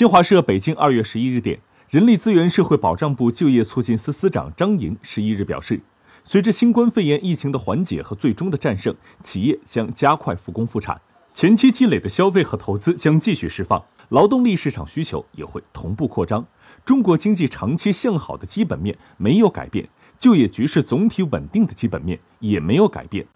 新华社北京二月十一日电人力资源社会保障部就业促进司司长张莹十一日表示随着新冠肺炎疫情的缓解和最终的战胜企业将加快复工复产。前期积累的消费和投资将继续释放劳动力市场需求也会同步扩张。中国经济长期向好的基本面没有改变就业局势总体稳定的基本面也没有改变。